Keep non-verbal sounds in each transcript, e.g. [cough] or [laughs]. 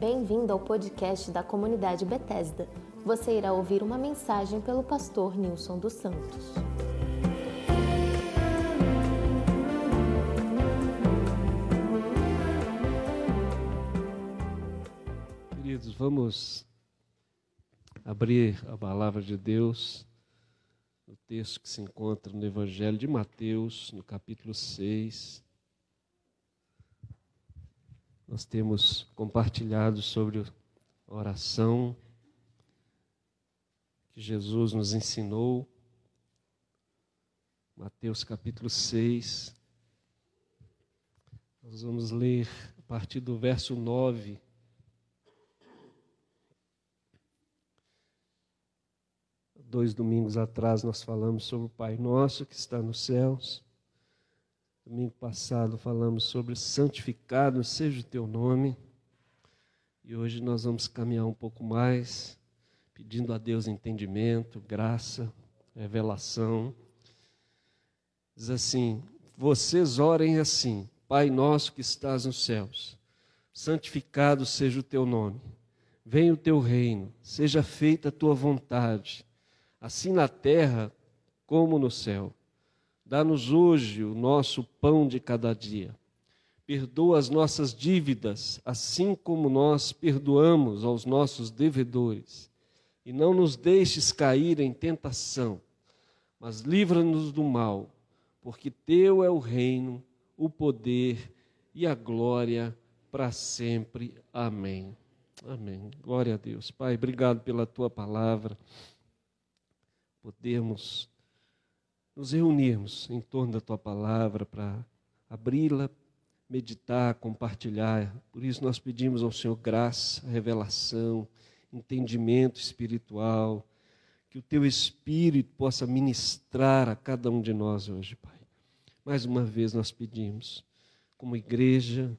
Bem-vindo ao podcast da comunidade Bethesda. Você irá ouvir uma mensagem pelo pastor Nilson dos Santos. Queridos, vamos abrir a palavra de Deus no texto que se encontra no Evangelho de Mateus, no capítulo 6. Nós temos compartilhado sobre a oração que Jesus nos ensinou. Mateus capítulo 6. Nós vamos ler a partir do verso 9. Dois domingos atrás nós falamos sobre o Pai Nosso que está nos céus. Domingo passado falamos sobre santificado seja o teu nome. E hoje nós vamos caminhar um pouco mais, pedindo a Deus entendimento, graça, revelação. Diz assim: Vocês orem assim, Pai nosso que estás nos céus, santificado seja o teu nome. Venha o teu reino, seja feita a tua vontade, assim na terra como no céu. Dá-nos hoje o nosso pão de cada dia. Perdoa as nossas dívidas, assim como nós perdoamos aos nossos devedores. E não nos deixes cair em tentação, mas livra-nos do mal, porque teu é o reino, o poder e a glória para sempre. Amém. Amém. Glória a Deus. Pai, obrigado pela tua palavra. Podemos nos reunirmos em torno da tua palavra para abri-la, meditar, compartilhar. Por isso nós pedimos ao Senhor graça, revelação, entendimento espiritual, que o teu espírito possa ministrar a cada um de nós hoje, Pai. Mais uma vez nós pedimos, como igreja,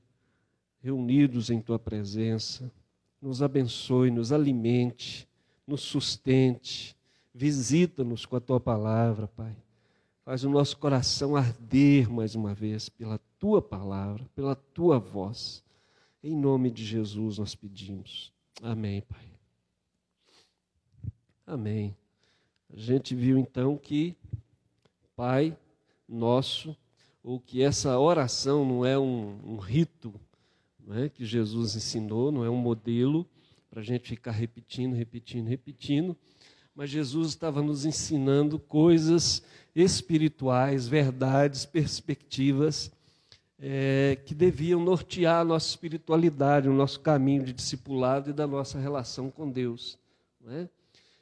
reunidos em tua presença, nos abençoe, nos alimente, nos sustente, visita-nos com a tua palavra, Pai Faz o nosso coração arder mais uma vez pela tua palavra, pela tua voz. Em nome de Jesus nós pedimos. Amém, Pai. Amém. A gente viu então que Pai nosso, ou que essa oração não é um, um rito é, que Jesus ensinou, não é um modelo para a gente ficar repetindo, repetindo, repetindo mas Jesus estava nos ensinando coisas espirituais, verdades, perspectivas é, que deviam nortear a nossa espiritualidade, o nosso caminho de discipulado e da nossa relação com Deus. É?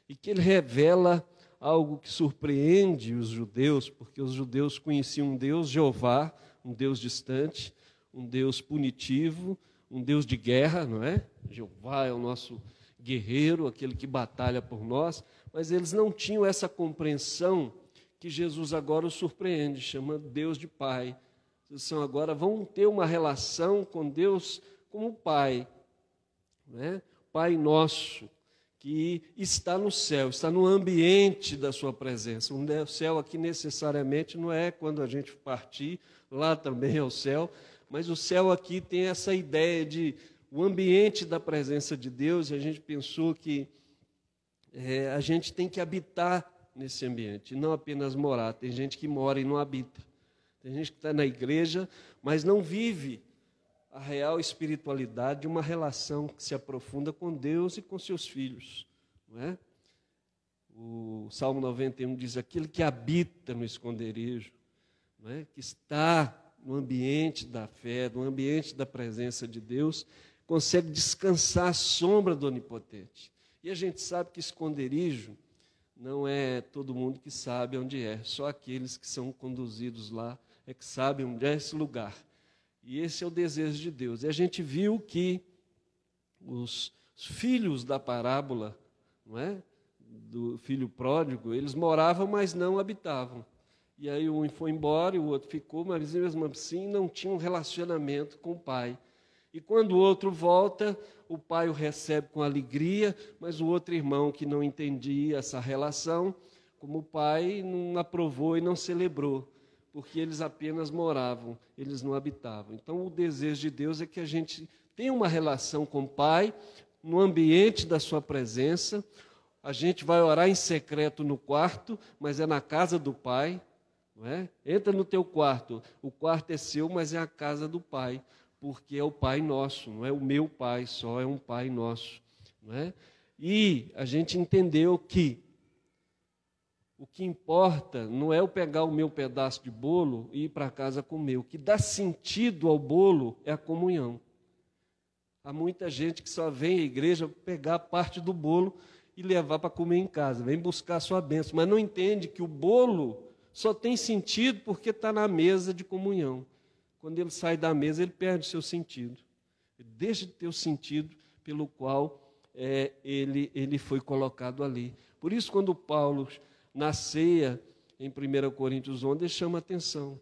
E que ele revela algo que surpreende os judeus, porque os judeus conheciam um Deus, Jeová, um Deus distante, um Deus punitivo, um Deus de guerra, não é? Jeová é o nosso guerreiro, aquele que batalha por nós, mas eles não tinham essa compreensão que Jesus agora os surpreende, chamando Deus de Pai. Eles são agora vão ter uma relação com Deus como Pai, né? Pai nosso, que está no céu, está no ambiente da sua presença. O céu aqui necessariamente não é quando a gente partir, lá também é o céu, mas o céu aqui tem essa ideia de o ambiente da presença de Deus, e a gente pensou que é, a gente tem que habitar nesse ambiente, não apenas morar. Tem gente que mora e não habita. Tem gente que está na igreja, mas não vive a real espiritualidade de uma relação que se aprofunda com Deus e com seus filhos. Não é? O Salmo 91 diz: aquele que habita no esconderijo, não é? que está no ambiente da fé, no ambiente da presença de Deus, consegue descansar à sombra do Onipotente. E a gente sabe que esconderijo não é todo mundo que sabe onde é, só aqueles que são conduzidos lá é que sabem onde é esse lugar. E esse é o desejo de Deus. E a gente viu que os filhos da parábola, não é? Do filho pródigo, eles moravam, mas não habitavam. E aí um foi embora e o outro ficou, mas mesmo assim não tinha um relacionamento com o pai. E quando o outro volta, o pai o recebe com alegria, mas o outro irmão que não entendia essa relação, como pai não aprovou e não celebrou, porque eles apenas moravam, eles não habitavam. Então o desejo de Deus é que a gente tem uma relação com o Pai, no ambiente da Sua presença. A gente vai orar em secreto no quarto, mas é na casa do Pai. É? Entra no teu quarto, o quarto é seu, mas é a casa do Pai, porque é o Pai nosso, não é o meu Pai só, é um Pai nosso. Não é? E a gente entendeu que o que importa não é eu pegar o meu pedaço de bolo e ir para casa comer. O que dá sentido ao bolo é a comunhão. Há muita gente que só vem à igreja pegar parte do bolo e levar para comer em casa, vem buscar a sua bênção, mas não entende que o bolo só tem sentido porque está na mesa de comunhão. Quando ele sai da mesa, ele perde o seu sentido. Ele deixa de ter o sentido pelo qual é, ele, ele foi colocado ali. Por isso, quando Paulo, na ceia, em 1 Coríntios 11, ele chama a atenção.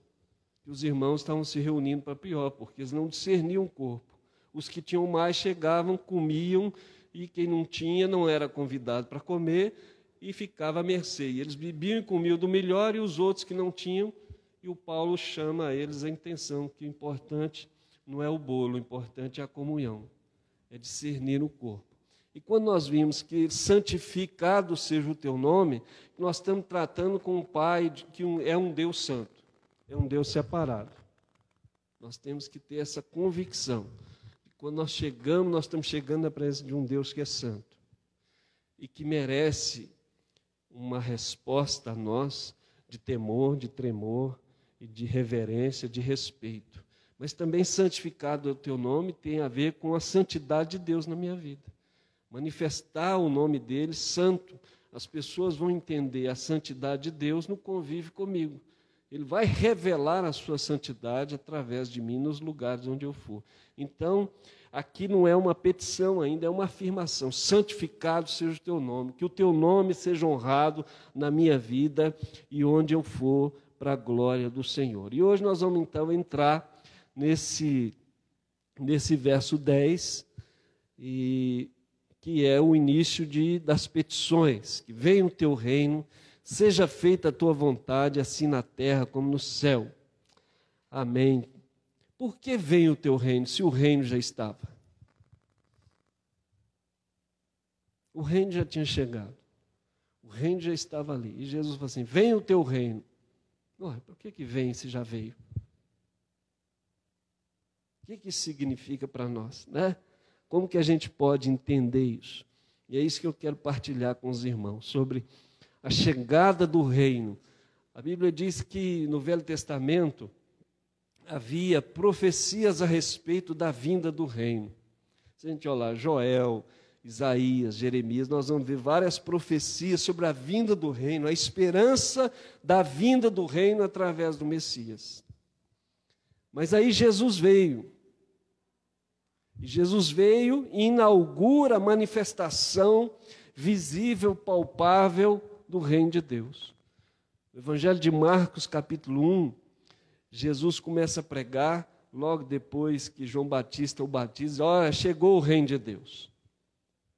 Que os irmãos estavam se reunindo para pior, porque eles não discerniam o corpo. Os que tinham mais chegavam, comiam, e quem não tinha não era convidado para comer e ficava à mercê. E eles bebiam e comiam do melhor, e os outros que não tinham, e o Paulo chama a eles a intenção, que o importante não é o bolo, o importante é a comunhão, é discernir o corpo. E quando nós vimos que santificado seja o teu nome, nós estamos tratando com um Pai que é um Deus santo, é um Deus separado. Nós temos que ter essa convicção. Quando nós chegamos, nós estamos chegando à presença de um Deus que é santo e que merece uma resposta a nós de temor, de tremor e de reverência, de respeito. Mas também santificado é o teu nome tem a ver com a santidade de Deus na minha vida manifestar o nome dele santo, as pessoas vão entender a santidade de Deus no convívio comigo. Ele vai revelar a sua santidade através de mim nos lugares onde eu for. Então, aqui não é uma petição ainda, é uma afirmação. Santificado seja o teu nome, que o teu nome seja honrado na minha vida e onde eu for, para a glória do Senhor. E hoje nós vamos então entrar nesse, nesse verso 10 e que é o início de, das petições, que venha o teu reino, seja feita a tua vontade, assim na terra como no céu. Amém. Por que vem o teu reino, se o reino já estava? O reino já tinha chegado. O reino já estava ali. E Jesus falou assim: Vem o teu reino. Por que, que vem se já veio? O que, que significa para nós? Né? Como que a gente pode entender isso? E é isso que eu quero partilhar com os irmãos, sobre a chegada do reino. A Bíblia diz que no Velho Testamento havia profecias a respeito da vinda do reino. Se a gente olhar Joel, Isaías, Jeremias, nós vamos ver várias profecias sobre a vinda do reino, a esperança da vinda do reino através do Messias. Mas aí Jesus veio. Jesus veio e inaugura a manifestação visível, palpável do reino de Deus. No Evangelho de Marcos, capítulo 1, Jesus começa a pregar, logo depois que João Batista o batiza, olha, chegou o reino de Deus.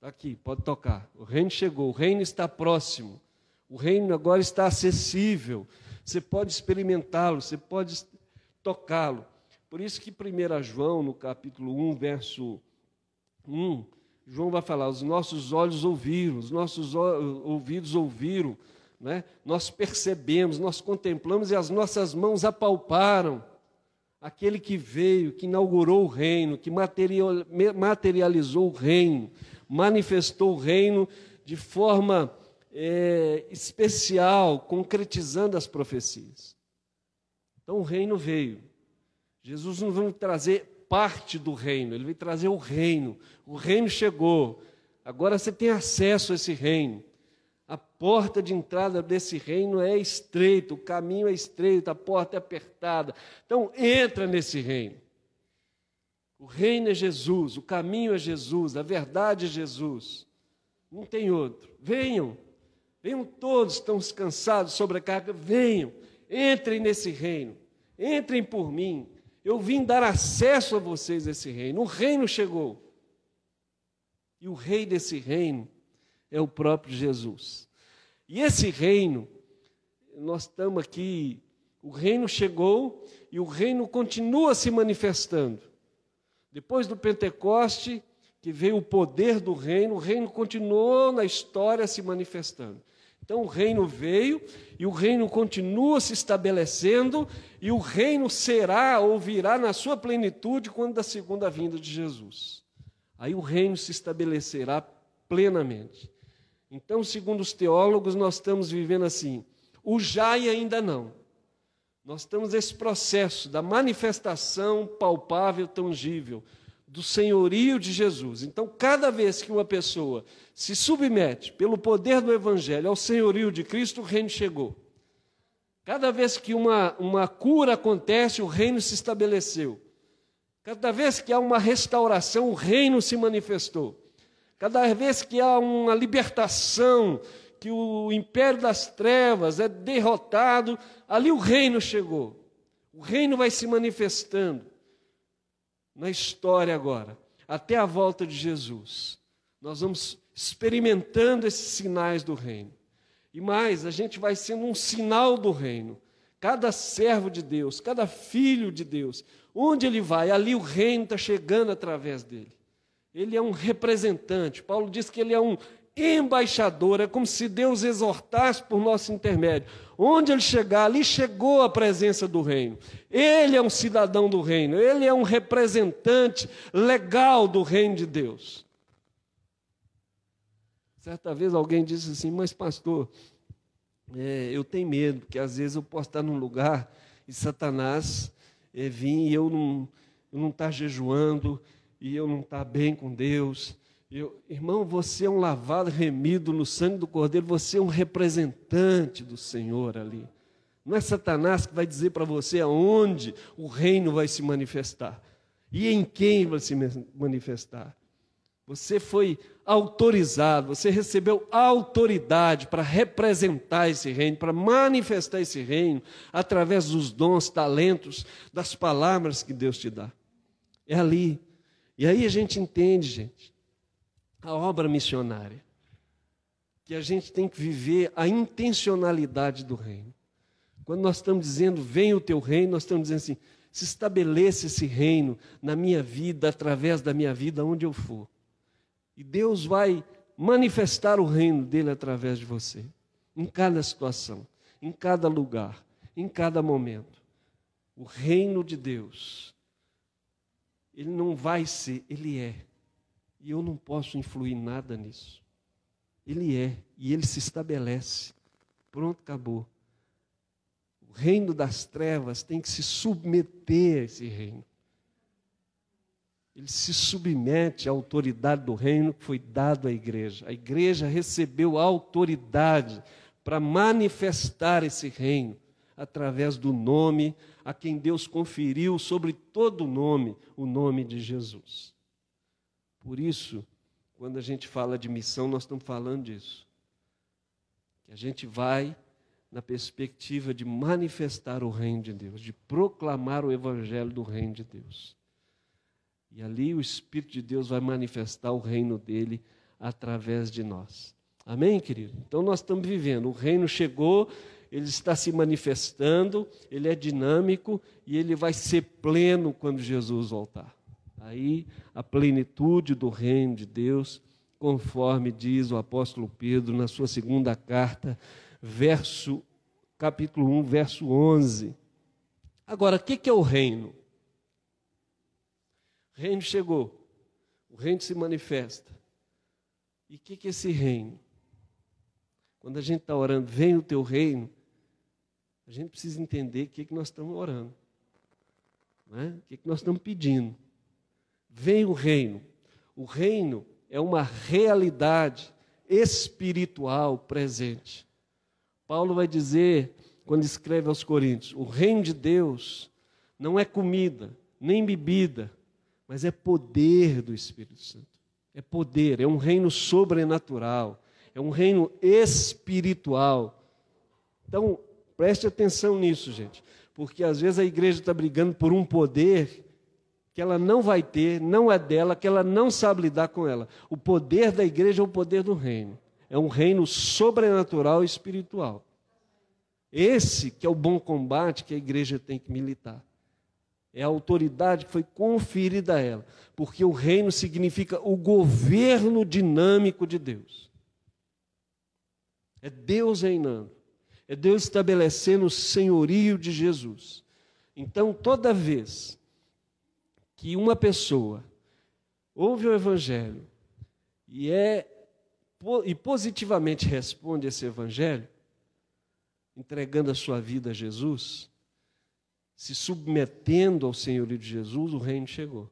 Está aqui, pode tocar. O reino chegou, o reino está próximo. O reino agora está acessível. Você pode experimentá-lo, você pode tocá-lo. Por isso que 1 João, no capítulo 1, verso 1, João vai falar: os nossos olhos ouviram, os nossos ouvidos ouviram, né? nós percebemos, nós contemplamos e as nossas mãos apalparam aquele que veio, que inaugurou o reino, que materializou o reino, manifestou o reino de forma é, especial, concretizando as profecias. Então o reino veio. Jesus não veio trazer parte do reino, ele veio trazer o reino. O reino chegou. Agora você tem acesso a esse reino. A porta de entrada desse reino é estreita, o caminho é estreito, a porta é apertada. Então, entra nesse reino. O reino é Jesus, o caminho é Jesus, a verdade é Jesus. Não tem outro. Venham, venham todos, estão cansados, sobrecarga, venham, entrem nesse reino, entrem por mim, eu vim dar acesso a vocês a esse reino. O reino chegou. E o rei desse reino é o próprio Jesus. E esse reino, nós estamos aqui, o reino chegou e o reino continua se manifestando. Depois do Pentecoste, que veio o poder do reino, o reino continuou na história se manifestando. Então o reino veio e o reino continua se estabelecendo e o reino será ou virá na sua plenitude quando da segunda vinda de Jesus. Aí o reino se estabelecerá plenamente. Então, segundo os teólogos, nós estamos vivendo assim, o já e ainda não. Nós estamos nesse processo da manifestação palpável, tangível do senhorio de Jesus. Então, cada vez que uma pessoa se submete pelo poder do Evangelho ao senhorio de Cristo, o reino chegou. Cada vez que uma, uma cura acontece, o reino se estabeleceu. Cada vez que há uma restauração, o reino se manifestou. Cada vez que há uma libertação, que o império das trevas é derrotado, ali o reino chegou. O reino vai se manifestando na história agora, até a volta de Jesus. Nós vamos experimentando esses sinais do reino. E mais, a gente vai sendo um sinal do reino. Cada servo de Deus, cada filho de Deus, onde ele vai, ali o reino está chegando através dele. Ele é um representante. Paulo diz que ele é um embaixador, é como se Deus exortasse por nosso intermédio. Onde ele chegar, ali chegou a presença do reino. Ele é um cidadão do reino, ele é um representante legal do reino de Deus. Certa vez alguém disse assim: Mas, pastor, é, eu tenho medo, porque às vezes eu posso estar num lugar e Satanás é, vir e eu não estar tá jejuando, e eu não estar tá bem com Deus, eu, irmão, você é um lavado remido no sangue do Cordeiro, você é um representante do Senhor ali. Não é Satanás que vai dizer para você aonde o reino vai se manifestar e em quem vai se manifestar. Você foi autorizado, você recebeu autoridade para representar esse reino, para manifestar esse reino através dos dons, talentos, das palavras que Deus te dá. É ali. E aí a gente entende, gente, a obra missionária. Que a gente tem que viver a intencionalidade do reino. Quando nós estamos dizendo, vem o teu reino, nós estamos dizendo assim, se estabeleça esse reino na minha vida, através da minha vida, onde eu for. E Deus vai manifestar o reino dele através de você, em cada situação, em cada lugar, em cada momento. O reino de Deus, ele não vai ser, ele é. E eu não posso influir nada nisso. Ele é, e ele se estabelece. Pronto, acabou. O reino das trevas tem que se submeter a esse reino. Ele se submete à autoridade do reino que foi dado à igreja. A igreja recebeu a autoridade para manifestar esse reino através do nome a quem Deus conferiu sobre todo o nome, o nome de Jesus. Por isso, quando a gente fala de missão, nós estamos falando disso. Que a gente vai na perspectiva de manifestar o reino de Deus, de proclamar o evangelho do reino de Deus. E ali o Espírito de Deus vai manifestar o reino dele através de nós. Amém, querido? Então nós estamos vivendo, o reino chegou, ele está se manifestando, ele é dinâmico e ele vai ser pleno quando Jesus voltar. Aí a plenitude do reino de Deus, conforme diz o apóstolo Pedro na sua segunda carta, verso capítulo 1, verso 11. Agora, o que é o reino? O reino chegou, o reino se manifesta. E o que é esse reino? Quando a gente está orando, vem o teu reino, a gente precisa entender o que, que nós estamos orando. Não é? O que, que nós estamos pedindo vem o reino. O reino é uma realidade espiritual presente. Paulo vai dizer, quando escreve aos Coríntios: o reino de Deus não é comida, nem bebida, mas é poder do Espírito Santo. É poder, é um reino sobrenatural, é um reino espiritual. Então, preste atenção nisso, gente, porque às vezes a igreja está brigando por um poder que ela não vai ter, não é dela, que ela não sabe lidar com ela. O poder da igreja é o poder do reino. É um reino sobrenatural e espiritual. Esse que é o bom combate que a igreja tem que militar. É a autoridade que foi conferida a ela, porque o reino significa o governo dinâmico de Deus. É Deus reinando, é Deus estabelecendo o senhorio de Jesus. Então, toda vez que uma pessoa ouve o Evangelho e é e positivamente responde esse Evangelho, entregando a sua vida a Jesus, se submetendo ao senhorio de Jesus, o reino chegou.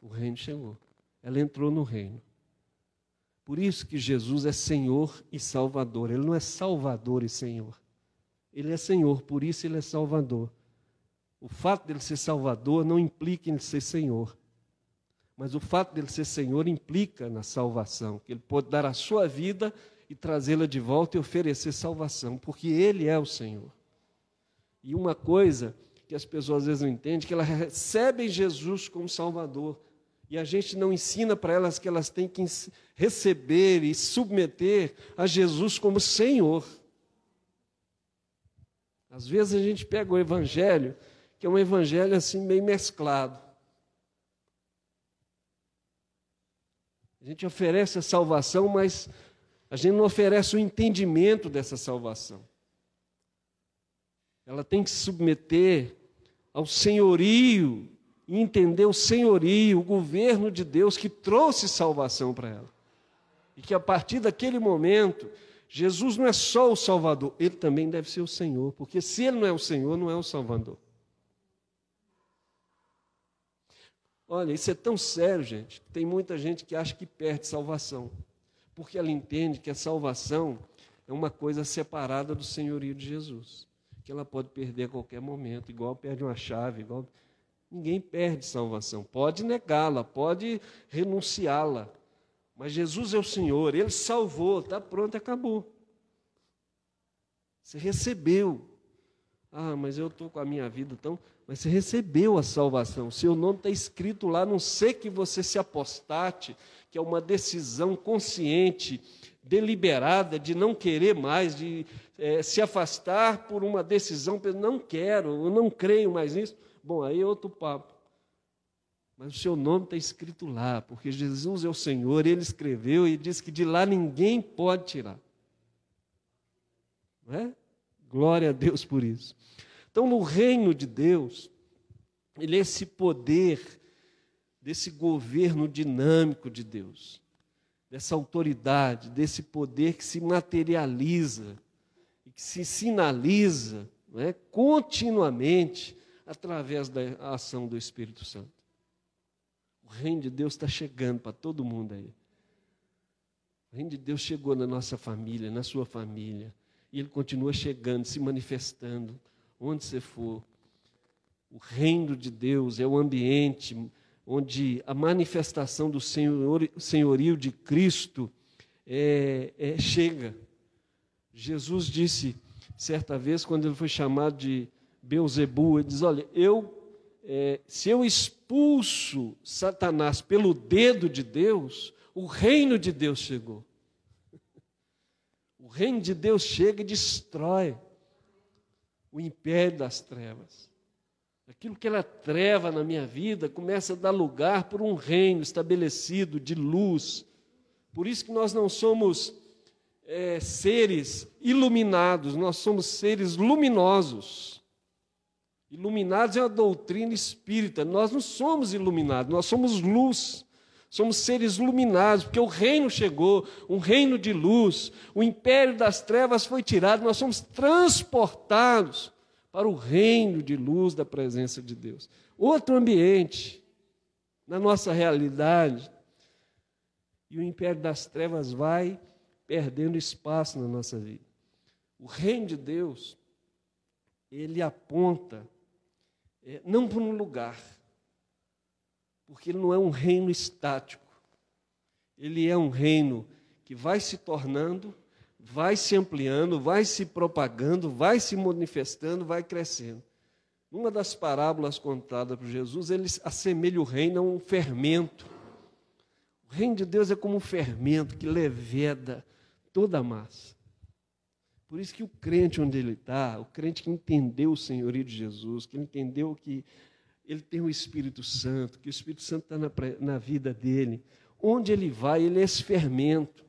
O reino chegou. Ela entrou no reino. Por isso que Jesus é Senhor e Salvador. Ele não é Salvador e Senhor. Ele é Senhor, por isso ele é Salvador. O fato dele ser Salvador não implica em ser Senhor. Mas o fato dele ser Senhor implica na salvação, que ele pode dar a sua vida e trazê-la de volta e oferecer salvação, porque ele é o Senhor. E uma coisa que as pessoas às vezes não entendem, que elas recebem Jesus como Salvador, e a gente não ensina para elas que elas têm que receber e submeter a Jesus como Senhor. Às vezes a gente pega o Evangelho, que é um Evangelho assim meio mesclado. A gente oferece a salvação, mas a gente não oferece o entendimento dessa salvação. Ela tem que se submeter ao senhorio e entender o senhorio, o governo de Deus que trouxe salvação para ela. E que a partir daquele momento, Jesus não é só o Salvador, ele também deve ser o Senhor, porque se ele não é o Senhor, não é o Salvador. Olha, isso é tão sério, gente. Tem muita gente que acha que perde salvação, porque ela entende que a salvação é uma coisa separada do senhorio de Jesus, que ela pode perder a qualquer momento, igual perde uma chave, igual ninguém perde salvação. Pode negá-la, pode renunciá-la, mas Jesus é o Senhor, ele salvou, está pronto, acabou. Você recebeu. Ah, mas eu estou com a minha vida tão mas você recebeu a salvação. Seu nome está escrito lá, não sei que você se apostate, que é uma decisão consciente, deliberada de não querer mais, de é, se afastar por uma decisão, não quero, eu não creio mais nisso. Bom, aí é outro papo. Mas o seu nome está escrito lá, porque Jesus é o Senhor, ele escreveu e diz que de lá ninguém pode tirar. Não é? Glória a Deus por isso. Então, no reino de Deus, ele é esse poder desse governo dinâmico de Deus, dessa autoridade, desse poder que se materializa e que se sinaliza é, continuamente através da ação do Espírito Santo. O reino de Deus está chegando para todo mundo aí. O reino de Deus chegou na nossa família, na sua família, e ele continua chegando, se manifestando onde você for. O reino de Deus é o ambiente onde a manifestação do senhor, senhorio de Cristo é, é, chega. Jesus disse certa vez, quando ele foi chamado de Beuzebu, ele diz: Olha, eu, é, se eu expulso Satanás pelo dedo de Deus, o reino de Deus chegou. [laughs] O reino de Deus chega e destrói o império das trevas. Aquilo que ela treva na minha vida começa a dar lugar por um reino estabelecido de luz. Por isso que nós não somos é, seres iluminados, nós somos seres luminosos. Iluminados é a doutrina espírita. Nós não somos iluminados, nós somos luz. Somos seres iluminados, porque o reino chegou, um reino de luz, o império das trevas foi tirado, nós somos transportados para o reino de luz da presença de Deus. Outro ambiente, na nossa realidade, e o império das trevas vai perdendo espaço na nossa vida. O reino de Deus, ele aponta é, não para um lugar, porque ele não é um reino estático. Ele é um reino que vai se tornando, vai se ampliando, vai se propagando, vai se manifestando, vai crescendo. Numa das parábolas contadas por Jesus, ele assemelha o reino a um fermento. O reino de Deus é como um fermento que leveda toda a massa. Por isso que o crente onde ele está, o crente que entendeu o senhorio de Jesus, que entendeu que ele tem o Espírito Santo, que o Espírito Santo está na, na vida dele, onde ele vai, ele é esse fermento.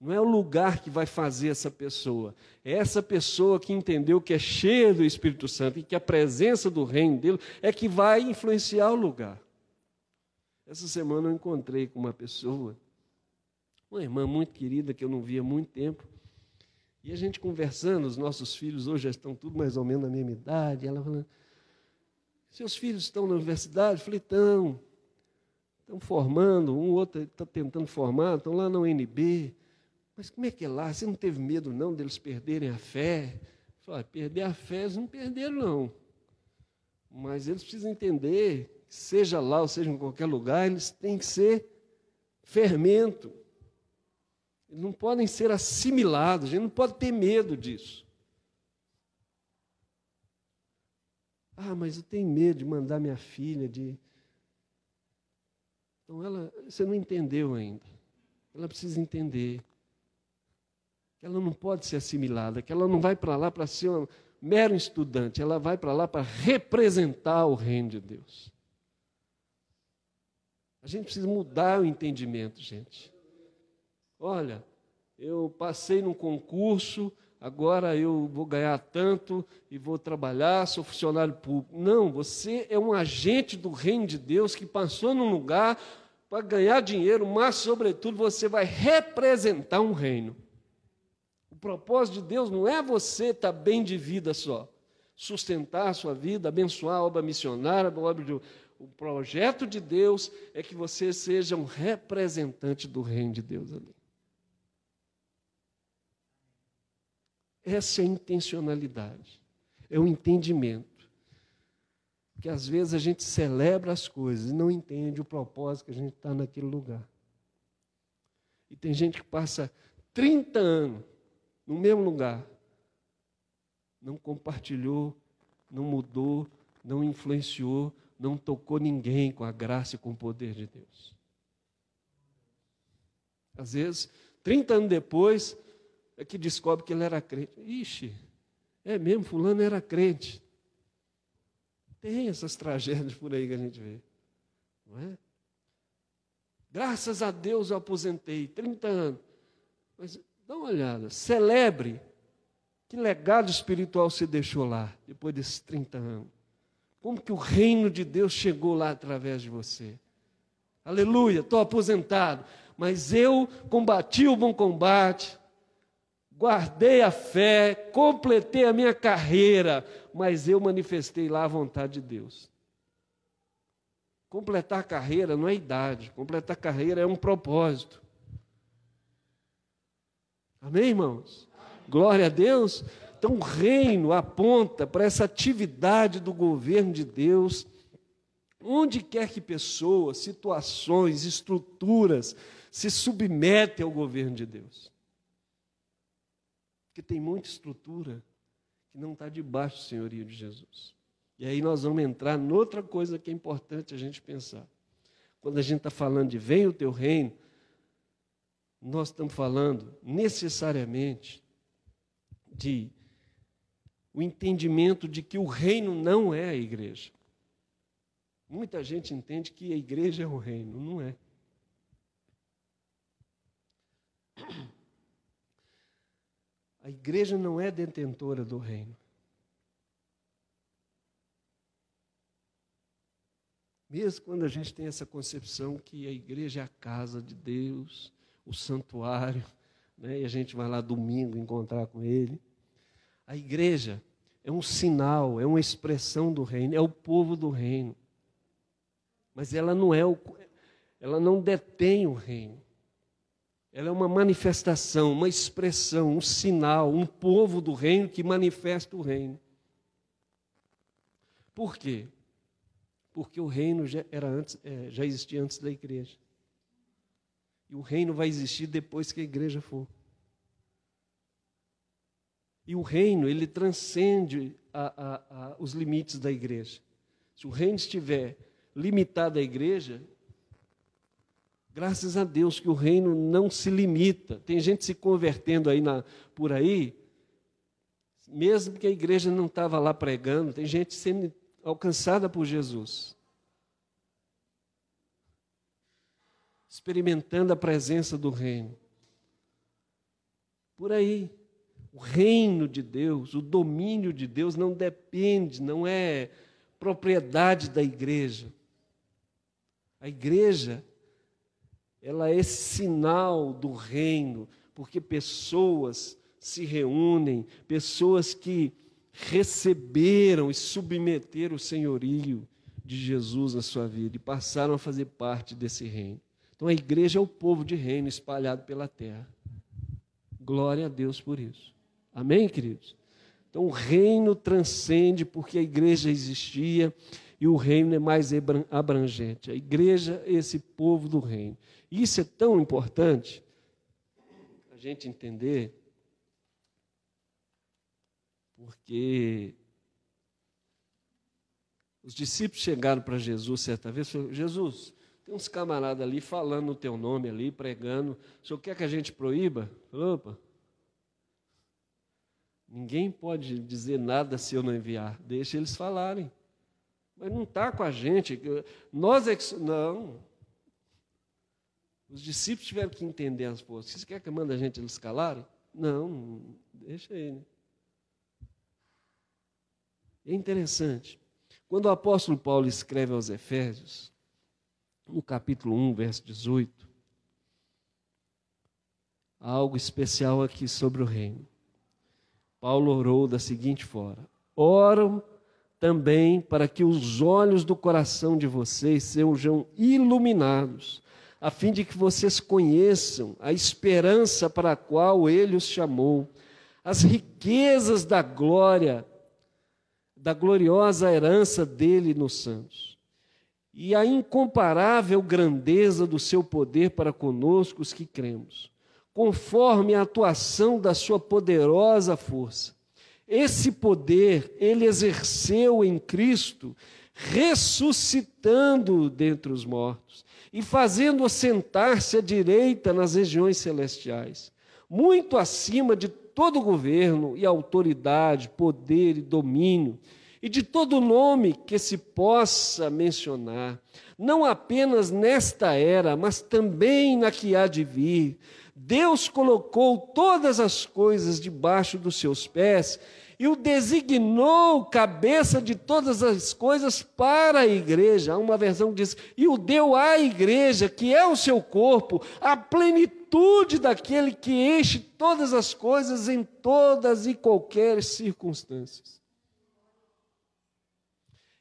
Não é o lugar que vai fazer essa pessoa. É essa pessoa que entendeu que é cheia do Espírito Santo e que a presença do reino dele é que vai influenciar o lugar. Essa semana eu encontrei com uma pessoa, uma irmã muito querida que eu não via há muito tempo. E a gente conversando, os nossos filhos hoje já estão tudo mais ou menos na mesma idade. Ela falando: Seus filhos estão na universidade? Falei: Estão. Estão formando, um outro está tentando formar, estão lá na UNB. Mas como é que é lá? Você não teve medo, não, deles perderem a fé? Falei, perder a fé, eles não perderam, não. Mas eles precisam entender, seja lá ou seja em qualquer lugar, eles têm que ser fermento. Eles não podem ser assimilados, a gente não pode ter medo disso. Ah, mas eu tenho medo de mandar minha filha de. Então ela, você não entendeu ainda. Ela precisa entender que ela não pode ser assimilada, que ela não vai para lá para ser um mero estudante, ela vai para lá para representar o reino de Deus. A gente precisa mudar o entendimento, gente. Olha, eu passei num concurso, agora eu vou ganhar tanto e vou trabalhar, sou funcionário público. Não, você é um agente do reino de Deus que passou num lugar para ganhar dinheiro, mas, sobretudo, você vai representar um reino propósito de Deus não é você estar bem de vida só, sustentar a sua vida, abençoar a obra missionária, a obra de, o projeto de Deus é que você seja um representante do reino de Deus ali. Essa é a intencionalidade, é o entendimento. Que às vezes a gente celebra as coisas e não entende o propósito que a gente está naquele lugar. E tem gente que passa 30 anos no mesmo lugar, não compartilhou, não mudou, não influenciou, não tocou ninguém com a graça e com o poder de Deus. Às vezes, 30 anos depois, é que descobre que ele era crente. Ixi, é mesmo, fulano era crente. Tem essas tragédias por aí que a gente vê. Não é? Graças a Deus eu aposentei, 30 anos. Mas Dá uma olhada, celebre que legado espiritual você deixou lá, depois desses 30 anos. Como que o reino de Deus chegou lá através de você? Aleluia, estou aposentado, mas eu combati o bom combate, guardei a fé, completei a minha carreira, mas eu manifestei lá a vontade de Deus. Completar a carreira não é idade, completar a carreira é um propósito. Amém, irmãos? Glória a Deus. Então, o reino aponta para essa atividade do governo de Deus, onde quer que pessoas, situações, estruturas se submetem ao governo de Deus. Porque tem muita estrutura que não está debaixo do senhorio de Jesus. E aí nós vamos entrar noutra coisa que é importante a gente pensar. Quando a gente está falando de vem o teu reino, nós estamos falando necessariamente de o entendimento de que o reino não é a igreja. Muita gente entende que a igreja é o reino, não é. A igreja não é detentora do reino. Mesmo quando a gente tem essa concepção que a igreja é a casa de Deus, o santuário, né? e a gente vai lá domingo encontrar com ele. A igreja é um sinal, é uma expressão do reino, é o povo do reino. Mas ela não é o, ela não detém o reino. Ela é uma manifestação, uma expressão, um sinal, um povo do reino que manifesta o reino. Por quê? Porque o reino já, era antes, é, já existia antes da igreja. E o reino vai existir depois que a igreja for. E o reino, ele transcende a, a, a, os limites da igreja. Se o reino estiver limitado à igreja, Graças a Deus que o reino não se limita. Tem gente se convertendo aí na, por aí, mesmo que a igreja não estava lá pregando, tem gente sendo alcançada por Jesus. Experimentando a presença do reino. Por aí. O reino de Deus, o domínio de Deus não depende, não é propriedade da igreja. A igreja, ela é sinal do reino, porque pessoas se reúnem, pessoas que receberam e submeteram o senhorio de Jesus na sua vida e passaram a fazer parte desse reino. Então a igreja é o povo de reino espalhado pela terra. Glória a Deus por isso. Amém, queridos? Então o reino transcende porque a igreja existia e o reino é mais abrangente. A igreja é esse povo do reino. E isso é tão importante a gente entender, porque os discípulos chegaram para Jesus certa vez e falaram: Jesus, tem uns camaradas ali falando o teu nome ali, pregando. O senhor quer que a gente proíba? Opa. Ninguém pode dizer nada se eu não enviar. Deixa eles falarem. Mas não está com a gente. Nós é que. Não. Os discípulos tiveram que entender as. Você quer que manda a gente eles calarem? Não, deixa ele. É interessante. Quando o apóstolo Paulo escreve aos Efésios, no capítulo 1, verso 18, há algo especial aqui sobre o reino. Paulo orou da seguinte forma: Oram também para que os olhos do coração de vocês sejam iluminados, a fim de que vocês conheçam a esperança para a qual ele os chamou, as riquezas da glória, da gloriosa herança dele nos santos, e a incomparável grandeza do seu poder para conosco os que cremos, conforme a atuação da sua poderosa força esse poder ele exerceu em Cristo, ressuscitando dentre os mortos e fazendo-o sentar-se à direita nas regiões celestiais, muito acima de todo governo e autoridade, poder e domínio, e de todo nome que se possa mencionar, não apenas nesta era, mas também na que há de vir. Deus colocou todas as coisas debaixo dos seus pés e o designou cabeça de todas as coisas para a igreja. Há uma versão que diz: e o deu à igreja, que é o seu corpo, a plenitude daquele que enche todas as coisas em todas e qualquer circunstâncias.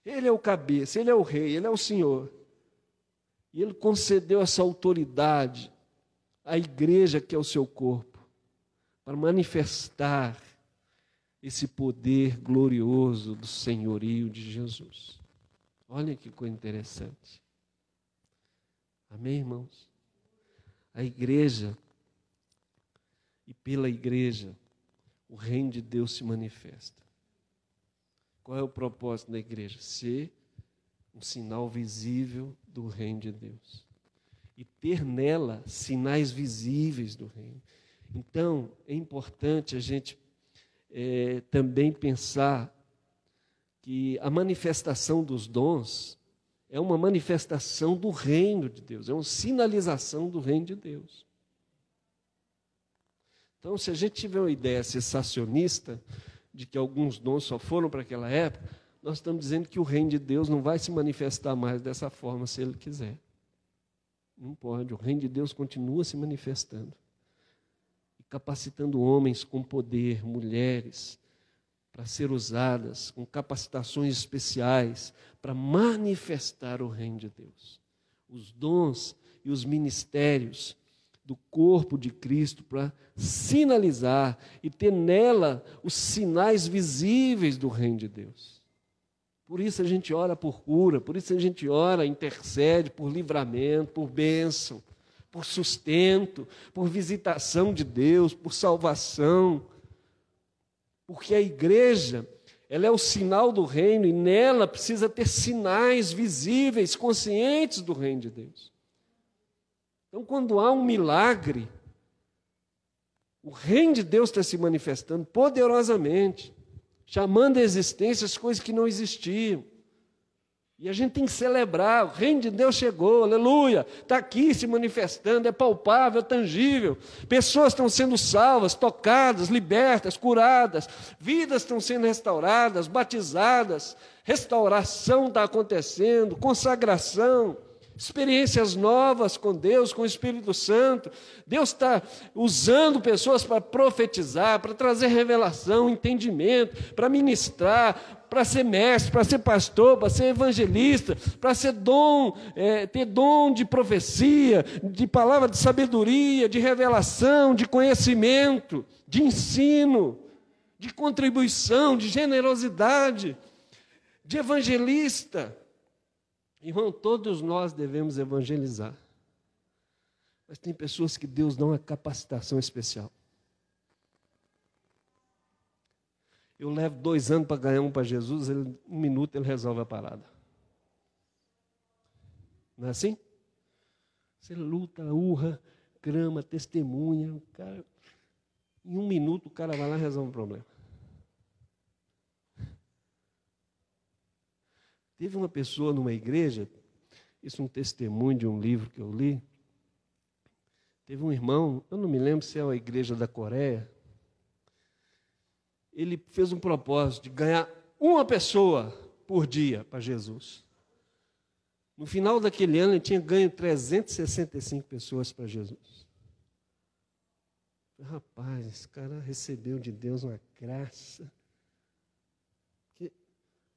Ele é o cabeça, ele é o rei, ele é o senhor. E ele concedeu essa autoridade à igreja, que é o seu corpo, para manifestar esse poder glorioso do senhorio de Jesus. Olha que coisa interessante. Amém, irmãos? A igreja, e pela igreja, o reino de Deus se manifesta. Qual é o propósito da igreja? Ser um sinal visível do reino de Deus. E ter nela sinais visíveis do reino. Então, é importante a gente é, também pensar que a manifestação dos dons é uma manifestação do reino de Deus, é uma sinalização do reino de Deus. Então, se a gente tiver uma ideia sensacionista de que alguns dons só foram para aquela época, nós estamos dizendo que o reino de Deus não vai se manifestar mais dessa forma se ele quiser. Não pode, o reino de Deus continua se manifestando capacitando homens com poder, mulheres, para ser usadas com capacitações especiais para manifestar o reino de Deus. Os dons e os ministérios do corpo de Cristo para sinalizar e ter nela os sinais visíveis do reino de Deus. Por isso a gente ora por cura, por isso a gente ora, intercede por livramento, por bênção por sustento, por visitação de Deus, por salvação. Porque a igreja, ela é o sinal do reino e nela precisa ter sinais visíveis, conscientes do reino de Deus. Então, quando há um milagre, o reino de Deus está se manifestando poderosamente, chamando à existência as coisas que não existiam. E a gente tem que celebrar, o reino de Deus chegou, aleluia, está aqui se manifestando, é palpável, é tangível. Pessoas estão sendo salvas, tocadas, libertas, curadas, vidas estão sendo restauradas, batizadas, restauração está acontecendo, consagração experiências novas com Deus, com o Espírito Santo. Deus está usando pessoas para profetizar, para trazer revelação, entendimento, para ministrar, para ser mestre, para ser pastor, para ser evangelista, para ser dom, é, ter dom de profecia, de palavra de sabedoria, de revelação, de conhecimento, de ensino, de contribuição, de generosidade, de evangelista. Irmão, todos nós devemos evangelizar. Mas tem pessoas que Deus dá uma capacitação especial. Eu levo dois anos para ganhar um para Jesus, ele, um minuto ele resolve a parada. Não é assim? Você luta, urra, grama, testemunha. Cara, em um minuto o cara vai lá e resolve o problema. Teve uma pessoa numa igreja, isso é um testemunho de um livro que eu li. Teve um irmão, eu não me lembro se é a igreja da Coreia. Ele fez um propósito de ganhar uma pessoa por dia para Jesus. No final daquele ano, ele tinha ganho 365 pessoas para Jesus. Rapaz, esse cara recebeu de Deus uma graça.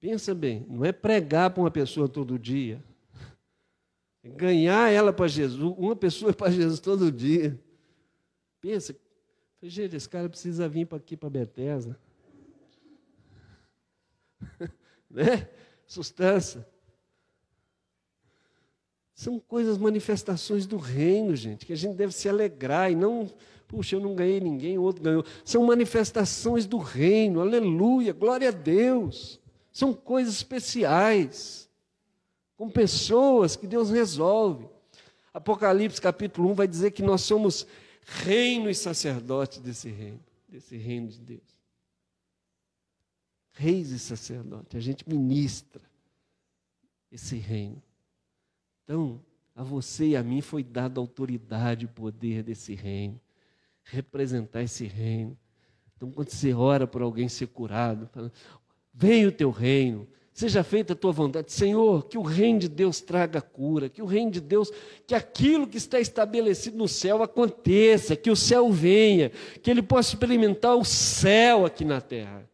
Pensa bem, não é pregar para uma pessoa todo dia. É ganhar ela para Jesus, uma pessoa para Jesus todo dia. Pensa, gente, esse cara precisa vir para aqui para Bethesda. [laughs] né? Sustância. São coisas, manifestações do reino, gente, que a gente deve se alegrar e não, puxa, eu não ganhei ninguém, o outro ganhou. São manifestações do reino, aleluia, glória a Deus. São coisas especiais, com pessoas que Deus resolve. Apocalipse capítulo 1 vai dizer que nós somos reino e sacerdote desse reino, desse reino de Deus. Reis e sacerdote, a gente ministra esse reino. Então, a você e a mim foi dada autoridade e poder desse reino, representar esse reino. Então, quando você ora por alguém ser curado, fala, Venha o teu reino, seja feita a tua vontade. Senhor, que o reino de Deus traga cura, que o reino de Deus, que aquilo que está estabelecido no céu aconteça, que o céu venha, que ele possa experimentar o céu aqui na terra.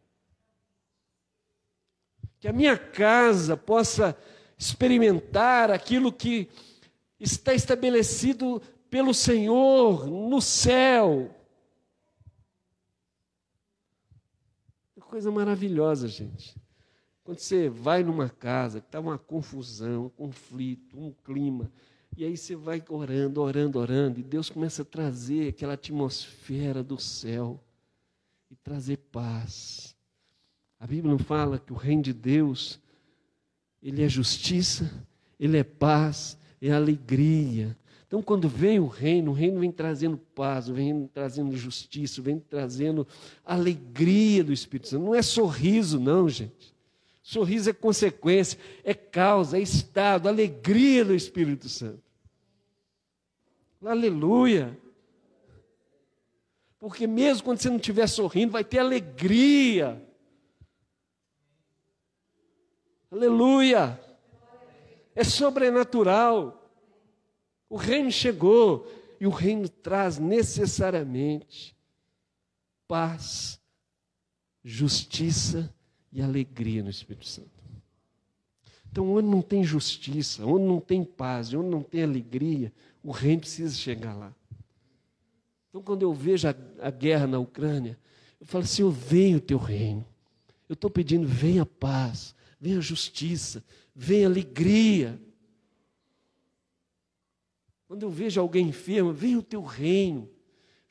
Que a minha casa possa experimentar aquilo que está estabelecido pelo Senhor no céu. coisa maravilhosa, gente. Quando você vai numa casa que está uma confusão, um conflito, um clima, e aí você vai orando, orando, orando, e Deus começa a trazer aquela atmosfera do céu e trazer paz. A Bíblia não fala que o reino de Deus, ele é justiça, ele é paz, é alegria, então, quando vem o reino, o reino vem trazendo paz, vem trazendo justiça, vem trazendo alegria do Espírito Santo. Não é sorriso, não, gente. Sorriso é consequência, é causa, é estado, alegria do Espírito Santo. Aleluia. Porque mesmo quando você não estiver sorrindo, vai ter alegria. Aleluia. É sobrenatural. O reino chegou e o reino traz necessariamente paz, justiça e alegria no Espírito Santo. Então, onde não tem justiça, onde não tem paz, onde não tem alegria, o reino precisa chegar lá. Então, quando eu vejo a, a guerra na Ucrânia, eu falo, Senhor, vem o teu reino. Eu estou pedindo, venha a paz, venha a justiça, venha a alegria. Quando eu vejo alguém enfermo, vem o teu reino,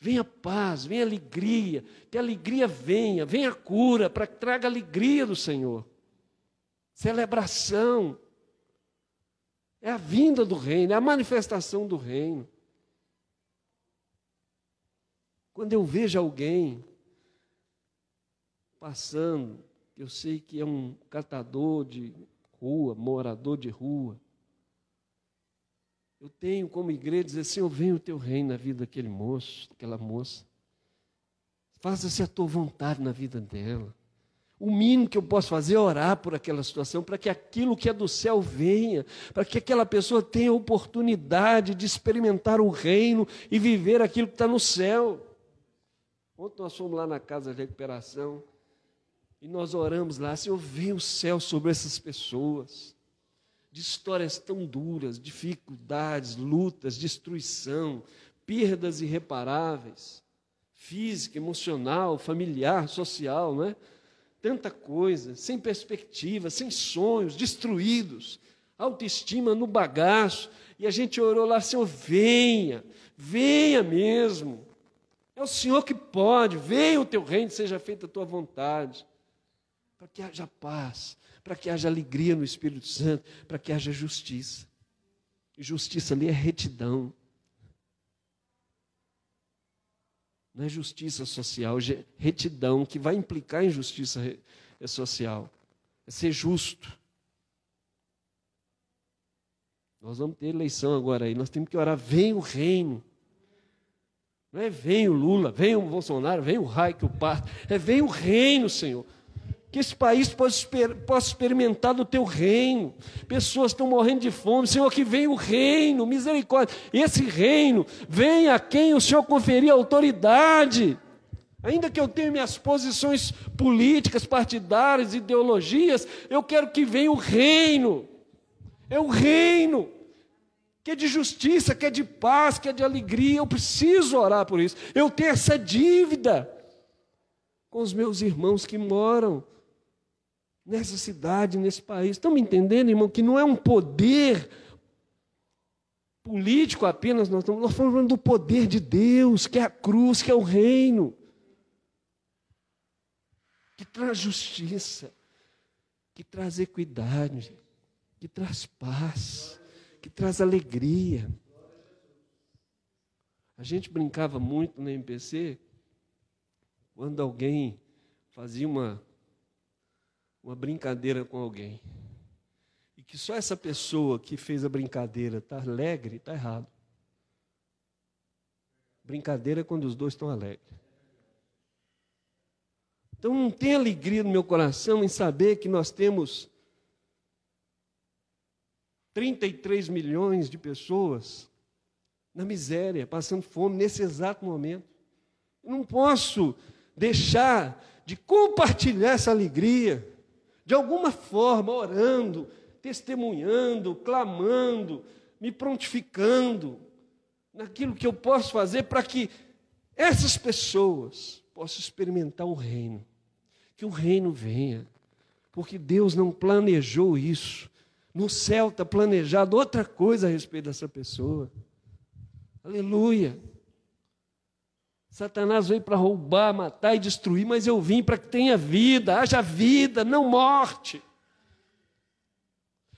venha paz, venha alegria, que a alegria venha, venha a cura, para que traga a alegria do Senhor. Celebração. É a vinda do reino, é a manifestação do reino. Quando eu vejo alguém passando, eu sei que é um catador de rua, morador de rua, eu tenho como igreja dizer, Senhor, venha o teu reino na vida daquele moço, daquela moça. Faça-se a tua vontade na vida dela. O mínimo que eu posso fazer é orar por aquela situação, para que aquilo que é do céu venha, para que aquela pessoa tenha oportunidade de experimentar o reino e viver aquilo que está no céu. Ontem nós fomos lá na casa de recuperação e nós oramos lá, Senhor, vem o céu sobre essas pessoas, de histórias tão duras, dificuldades, lutas, destruição, perdas irreparáveis, física, emocional, familiar, social, não é? tanta coisa, sem perspectiva, sem sonhos, destruídos, autoestima no bagaço. E a gente orou lá, Senhor, venha, venha mesmo. É o Senhor que pode, venha o teu reino, seja feita a tua vontade. Para que haja paz, para que haja alegria no Espírito Santo, para que haja justiça. Justiça ali é retidão. Não é justiça social, é retidão, que vai implicar em justiça é social. É ser justo. Nós vamos ter eleição agora aí, nós temos que orar, vem o reino. Não é vem o Lula, vem o Bolsonaro, vem o Raik, o Parto. É vem o reino, Senhor que esse país possa, possa experimentar do teu reino. Pessoas estão morrendo de fome. Senhor, que venha o reino, misericórdia. Esse reino vem a quem o Senhor conferir autoridade. Ainda que eu tenha minhas posições políticas, partidárias, ideologias, eu quero que venha o reino. É o reino que é de justiça, que é de paz, que é de alegria. Eu preciso orar por isso. Eu tenho essa dívida com os meus irmãos que moram nessa cidade, nesse país. Estão me entendendo, irmão? Que não é um poder político apenas, nós estamos, nós estamos falando do poder de Deus, que é a cruz, que é o reino, que traz justiça, que traz equidade, que traz paz, que traz alegria. A gente brincava muito na MPC quando alguém fazia uma uma brincadeira com alguém e que só essa pessoa que fez a brincadeira está alegre, está errado. Brincadeira é quando os dois estão alegres. Então não tem alegria no meu coração em saber que nós temos 33 milhões de pessoas na miséria, passando fome nesse exato momento. Eu não posso deixar de compartilhar essa alegria de alguma forma, orando, testemunhando, clamando, me prontificando naquilo que eu posso fazer para que essas pessoas possam experimentar o reino, que o reino venha, porque Deus não planejou isso. No céu está planejado outra coisa a respeito dessa pessoa. Aleluia. Satanás veio para roubar, matar e destruir, mas eu vim para que tenha vida, haja vida, não morte.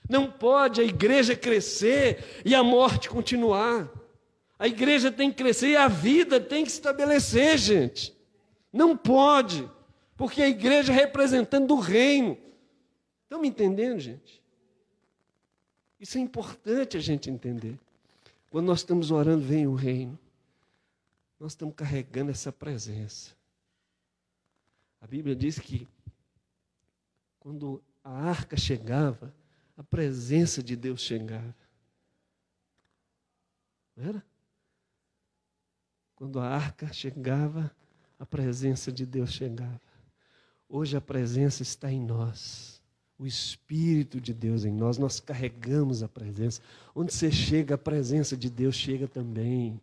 Não pode a igreja crescer e a morte continuar. A igreja tem que crescer e a vida tem que se estabelecer, gente. Não pode, porque a igreja é representante do reino. Estão me entendendo, gente? Isso é importante a gente entender. Quando nós estamos orando, vem o reino nós estamos carregando essa presença. A Bíblia diz que quando a arca chegava, a presença de Deus chegava. Não era? Quando a arca chegava, a presença de Deus chegava. Hoje a presença está em nós. O Espírito de Deus em nós, nós carregamos a presença. Onde você chega, a presença de Deus chega também.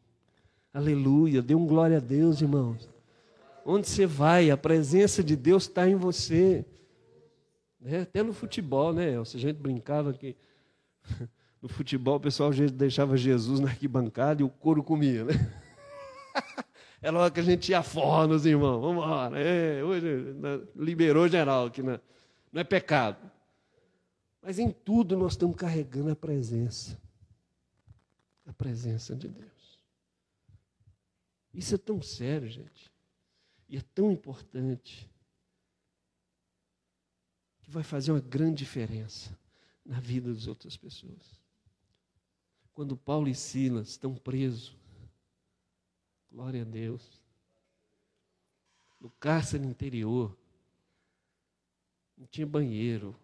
Aleluia, dê um glória a Deus, irmãos. Onde você vai, a presença de Deus está em você. Né? Até no futebol, né? Se a gente brincava que [laughs] no futebol o pessoal deixava Jesus na arquibancada e o couro comia, né? [laughs] Era hora que a gente ia fora nos irmãos. Vamos embora. É, hoje liberou geral aqui, né? não é pecado. Mas em tudo nós estamos carregando a presença. A presença de Deus. Isso é tão sério, gente. E é tão importante. Que vai fazer uma grande diferença na vida das outras pessoas. Quando Paulo e Silas estão presos, glória a Deus, no cárcere interior, não tinha banheiro,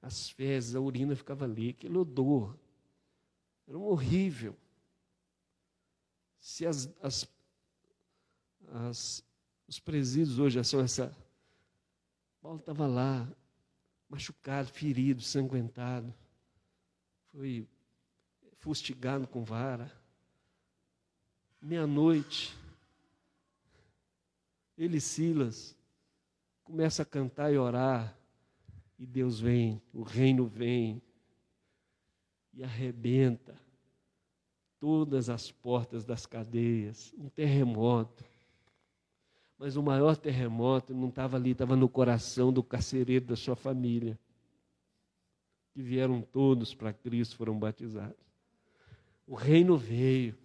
as fezes, a urina ficava ali, aquele odor, era um horrível. Se as, as, as, os presídios hoje são essa. Paulo estava lá, machucado, ferido, sanguentado, foi fustigado com vara. Meia-noite, ele e Silas começa a cantar e orar, e Deus vem, o reino vem e arrebenta todas as portas das cadeias, um terremoto. Mas o maior terremoto não estava ali, estava no coração do carcereiro da sua família. Que vieram todos para Cristo, foram batizados. O reino veio.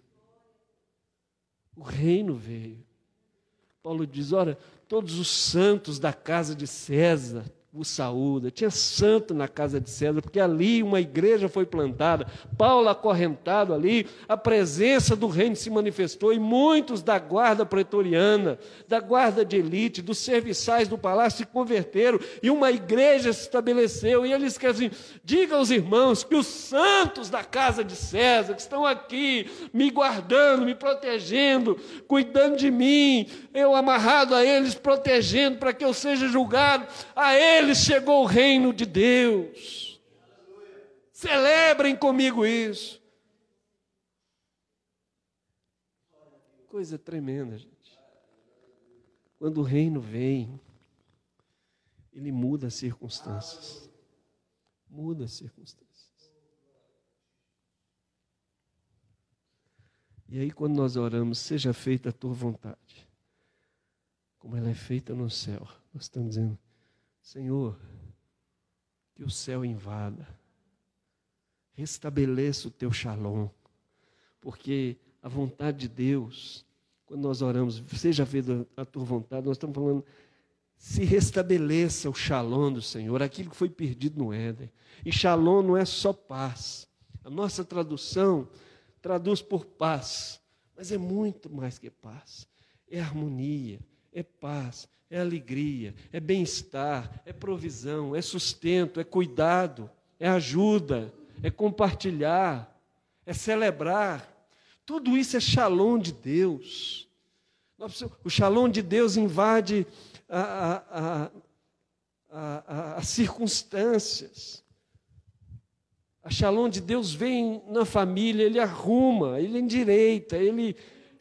O reino veio. Paulo diz: olha, todos os santos da casa de César o saúda. Tinha santo na casa de César, porque ali uma igreja foi plantada, Paulo acorrentado ali, a presença do reino se manifestou e muitos da guarda pretoriana, da guarda de elite, dos serviçais do palácio se converteram e uma igreja se estabeleceu. E eles querem assim: diga aos irmãos que os santos da casa de César, que estão aqui me guardando, me protegendo, cuidando de mim, eu amarrado a eles, protegendo para que eu seja julgado, a eles eles chegou o reino de Deus. Celebrem comigo isso. Coisa tremenda, gente. Quando o reino vem, ele muda as circunstâncias. Muda as circunstâncias. E aí, quando nós oramos, seja feita a tua vontade, como ela é feita no céu, nós estamos dizendo, Senhor, que o céu invada, restabeleça o teu shalom, porque a vontade de Deus, quando nós oramos, seja feita a tua vontade, nós estamos falando, se restabeleça o shalom do Senhor, aquilo que foi perdido no Éden. E shalom não é só paz. A nossa tradução traduz por paz, mas é muito mais que paz. É harmonia, é paz, é alegria, é bem-estar, é provisão, é sustento, é cuidado, é ajuda, é compartilhar, é celebrar. Tudo isso é shalom de Deus. O shalom de Deus invade as circunstâncias. A shalom de Deus vem na família, ele arruma, ele endireita, ele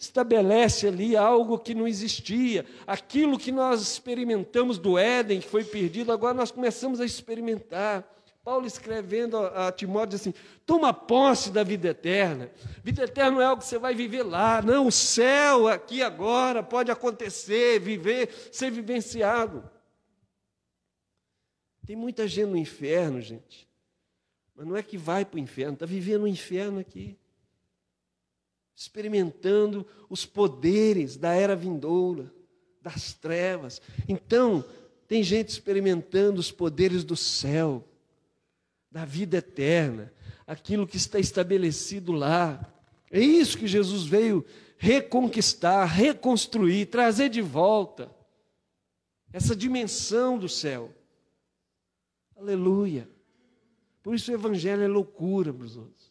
estabelece ali algo que não existia. Aquilo que nós experimentamos do Éden, que foi perdido, agora nós começamos a experimentar. Paulo escrevendo a Timóteo assim: toma posse da vida eterna. Vida eterna não é algo que você vai viver lá, não. O céu aqui agora pode acontecer, viver, ser vivenciado. Tem muita gente no inferno, gente. Mas não é que vai para o inferno, está vivendo o inferno aqui experimentando os poderes da era vindoura, das trevas. Então, tem gente experimentando os poderes do céu, da vida eterna, aquilo que está estabelecido lá. É isso que Jesus veio reconquistar, reconstruir, trazer de volta essa dimensão do céu. Aleluia. Por isso o evangelho é loucura, meus outros.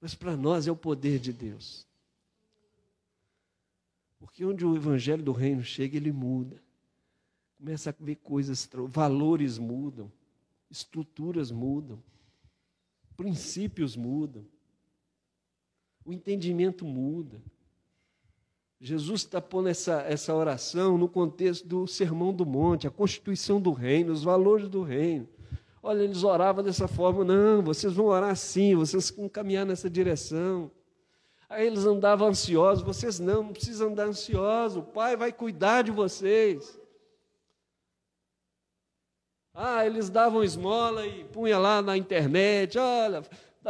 Mas para nós é o poder de Deus. Porque onde o evangelho do reino chega, ele muda. Começa a ver coisas, valores mudam, estruturas mudam, princípios mudam, o entendimento muda. Jesus está pondo essa, essa oração no contexto do Sermão do Monte, a constituição do reino, os valores do reino. Olha, eles oravam dessa forma. Não, vocês vão orar assim, vocês vão caminhar nessa direção. Aí eles andavam ansiosos, vocês não, não precisam andar ansiosos, o Pai vai cuidar de vocês. Ah, eles davam esmola e punha lá na internet, olha,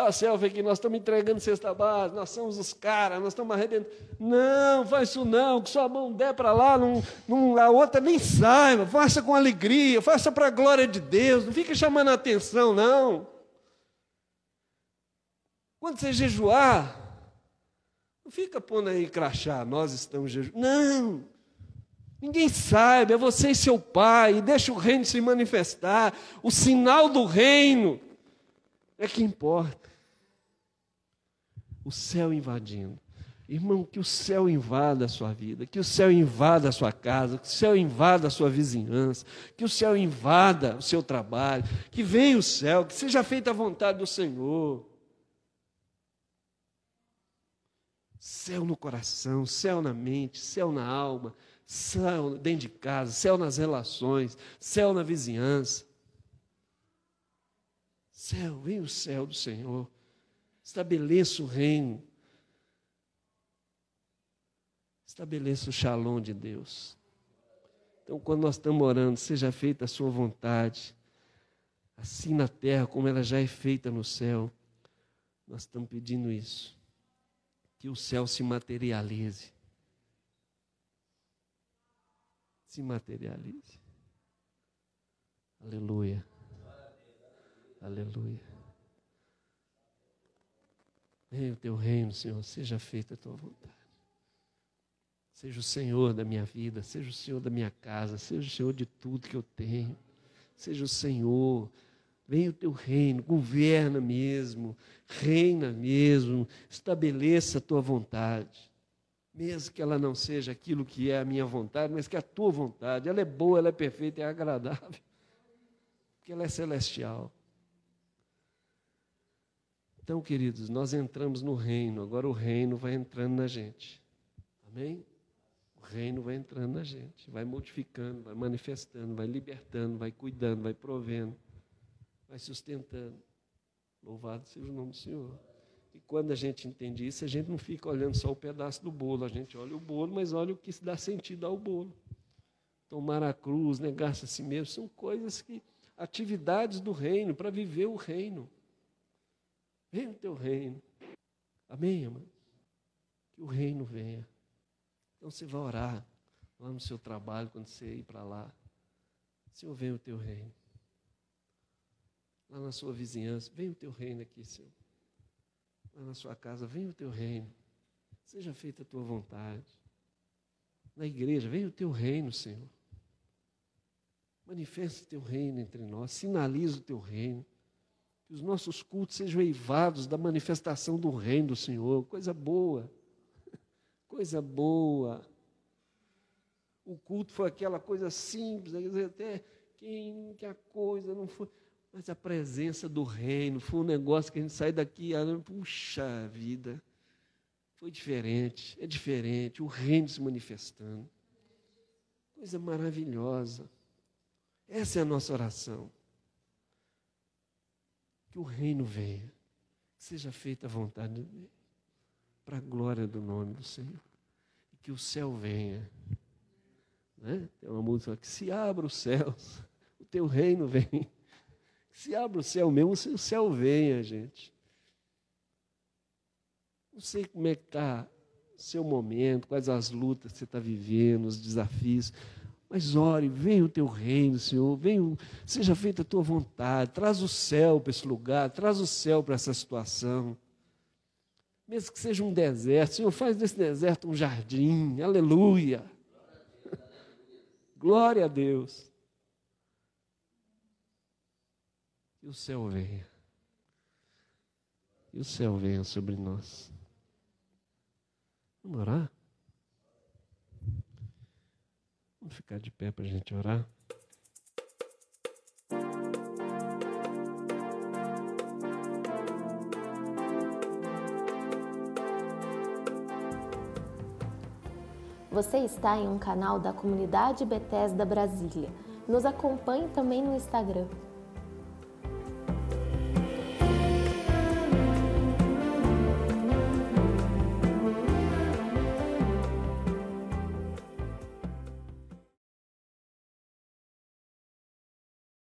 a selfie aqui, nós estamos entregando cesta base, nós somos os caras, nós estamos arrebentando. Não, faz isso não, que sua mão der para lá, não, não, a outra nem saiba, faça com alegria, faça para a glória de Deus, não fique chamando a atenção, não. Quando você jejuar, não fica pondo aí crachá, nós estamos jejuando. Não! Ninguém sabe, é você e seu pai, deixa o reino se manifestar. O sinal do reino é que importa. O céu invadindo. Irmão, que o céu invada a sua vida, que o céu invada a sua casa, que o céu invada a sua vizinhança, que o céu invada o seu trabalho, que venha o céu, que seja feita a vontade do Senhor. Céu no coração, céu na mente, céu na alma, céu dentro de casa, céu nas relações, céu na vizinhança. Céu, vem o céu do Senhor. Estabeleça o reino. Estabeleça o shalom de Deus. Então, quando nós estamos orando, seja feita a sua vontade, assim na terra como ela já é feita no céu. Nós estamos pedindo isso. Que o céu se materialize se materialize. Aleluia. Aleluia. Venha o teu reino, Senhor, seja feita a tua vontade. Seja o Senhor da minha vida, seja o Senhor da minha casa, seja o Senhor de tudo que eu tenho. Seja o Senhor. Venha o teu reino, governa mesmo, reina mesmo, estabeleça a tua vontade mesmo que ela não seja aquilo que é a minha vontade, mas que a tua vontade, ela é boa, ela é perfeita, é agradável, porque ela é celestial. Então, queridos, nós entramos no reino, agora o reino vai entrando na gente. Amém? O reino vai entrando na gente, vai modificando, vai manifestando, vai libertando, vai cuidando, vai provendo, vai sustentando. Louvado seja o nome do Senhor. E quando a gente entende isso, a gente não fica olhando só o pedaço do bolo, a gente olha o bolo, mas olha o que dá sentido ao bolo. Tomar a cruz, negar-se a si mesmo, são coisas que, atividades do reino, para viver o reino. Venha o teu reino. Amém, irmã? Que o reino venha. Então você vai orar lá no seu trabalho, quando você ir para lá. Senhor, venha o teu reino. Lá na sua vizinhança, venha o teu reino aqui, Senhor lá na sua casa, venha o teu reino, seja feita a tua vontade. Na igreja, venha o teu reino, Senhor. Manifesta o teu reino entre nós, sinaliza o teu reino. Que os nossos cultos sejam eivados da manifestação do reino do Senhor. Coisa boa, [laughs] coisa boa. O culto foi aquela coisa simples, até quem que a coisa não foi. Mas a presença do reino foi um negócio que a gente sai daqui, puxa vida, foi diferente, é diferente, o reino se manifestando. Coisa maravilhosa. Essa é a nossa oração. Que o reino venha, que seja feita a vontade de Deus, para a glória do nome do Senhor. E que o céu venha. Né? Tem uma música que se abra os céus, o teu reino vem. Se abre o céu mesmo, o céu venha, gente. Não sei como é que está o seu momento, quais as lutas que você está vivendo, os desafios. Mas ore, venha o teu reino, Senhor, venha, seja feita a tua vontade, traz o céu para esse lugar, traz o céu para essa situação. Mesmo que seja um deserto, Senhor, faz desse deserto um jardim, aleluia. Glória a Deus. Que o céu venha. Que o céu venha sobre nós. Vamos orar? Vamos ficar de pé para a gente orar. Você está em um canal da comunidade Bethesda Brasília. Nos acompanhe também no Instagram